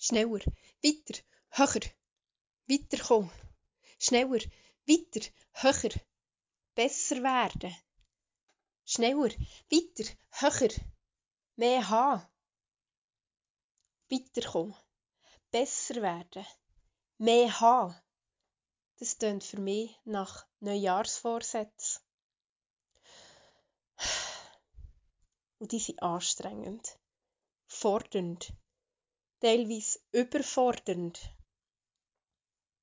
schneller, weiter, höher, weiterkommen, schneller, weiter, höher, besser werden, schneller, weiter, höher, mehr haben, weiterkommen, besser werden, mehr haben. Das tönt für mich nach Neujahrsvorsätzen. Und die sind anstrengend, fordernd, teilweise überfordernd.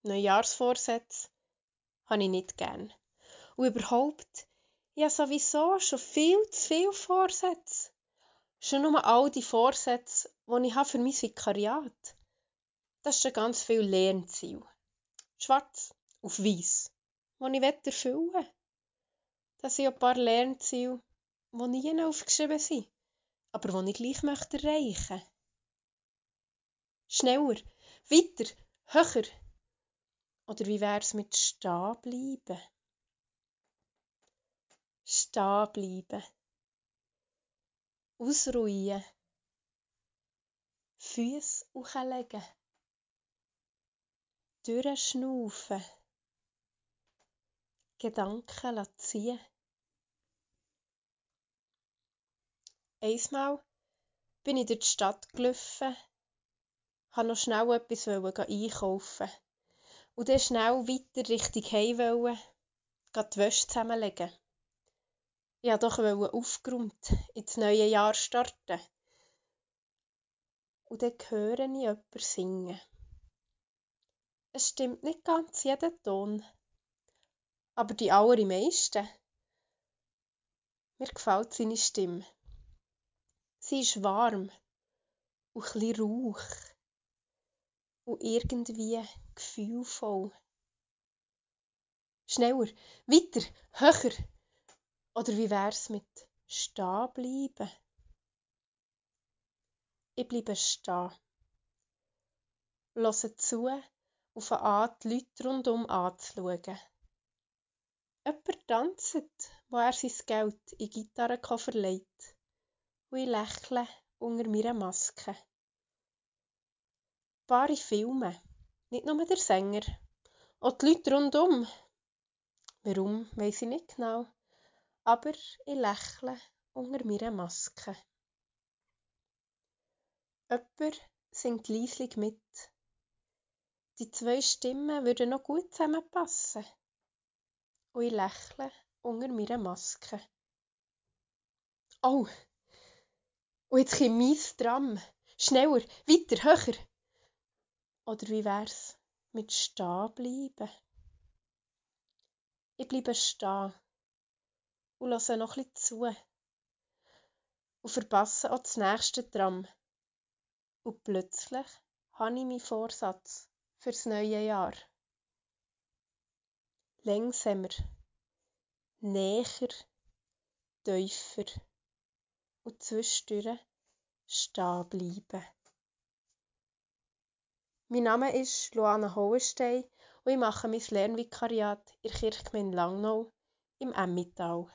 Neujahrsvorsätze habe ich nicht gern. Und überhaupt, ich habe sowieso schon viel zu viele Vorsätze. Schon nur all die Vorsätze, die ich habe für mein Vikariat. Das ist schon ganz viel Lernziel. Schwarz auf weiß, die ich erfüllen will. Das sind ein paar Lernziele, die nie aufgeschrieben sind, aber die ich gleich möchte erreichen Schneller, weiter, höher. Oder wie wäre es mit stehen bleiben? Stehen bleiben. Ausruhen. Füße hochlegen. Durchschnaufen. Gedanken ziehen. Einmal bin ich durch die Stadt gelaufen, wollte noch schnell etwas einkaufen und dann schnell weiter Richtung Heim wollte, die Wäsche zusammenlegen. Ich wollte doch aufgeräumt ins neue Jahr starten. Und dann höre ich jemanden singen. Es stimmt nicht ganz jeder Ton, aber die allermeisten. Mir gefällt seine Stimme. Sie ist warm und ein Rauch und irgendwie gefühlvoll. Schneller, weiter, höher. Oder wie wär's mit stehen bleiben? Ich bleibe stehen. Höre zu und fange an, die Leute rundum anzuschauen. Jemand tanzt, wo er sein Geld in Gitarrenkoffer legt und ich lächle unter meiner Maske. Paare filmen, nicht nur der Sänger, auch die Leute rundum. Warum, weiss ich nicht genau, aber ich lächle unter meiner Maske. Jemand singt leislich mit. Die zwei Stimmen würden noch gut zusammenpassen. Und ich lächle unter meiner Maske. Oh, und jetzt kommt meins Tram. Schneller, weiter, höher. Oder wie wär's mit stehen bleiben? Ich bleibe stehen und höre noch etwas zu. Und verpasse auch das nächste Tram. Und plötzlich habe ich meinen Vorsatz fürs neue Jahr. Langsamer, näher, tiefer und zwischendurch stehen bleiben. Mein Name ist Luana Hohenstein und ich mache mein Lernvikariat in der Kirchgemeinde Langnau im Emmental.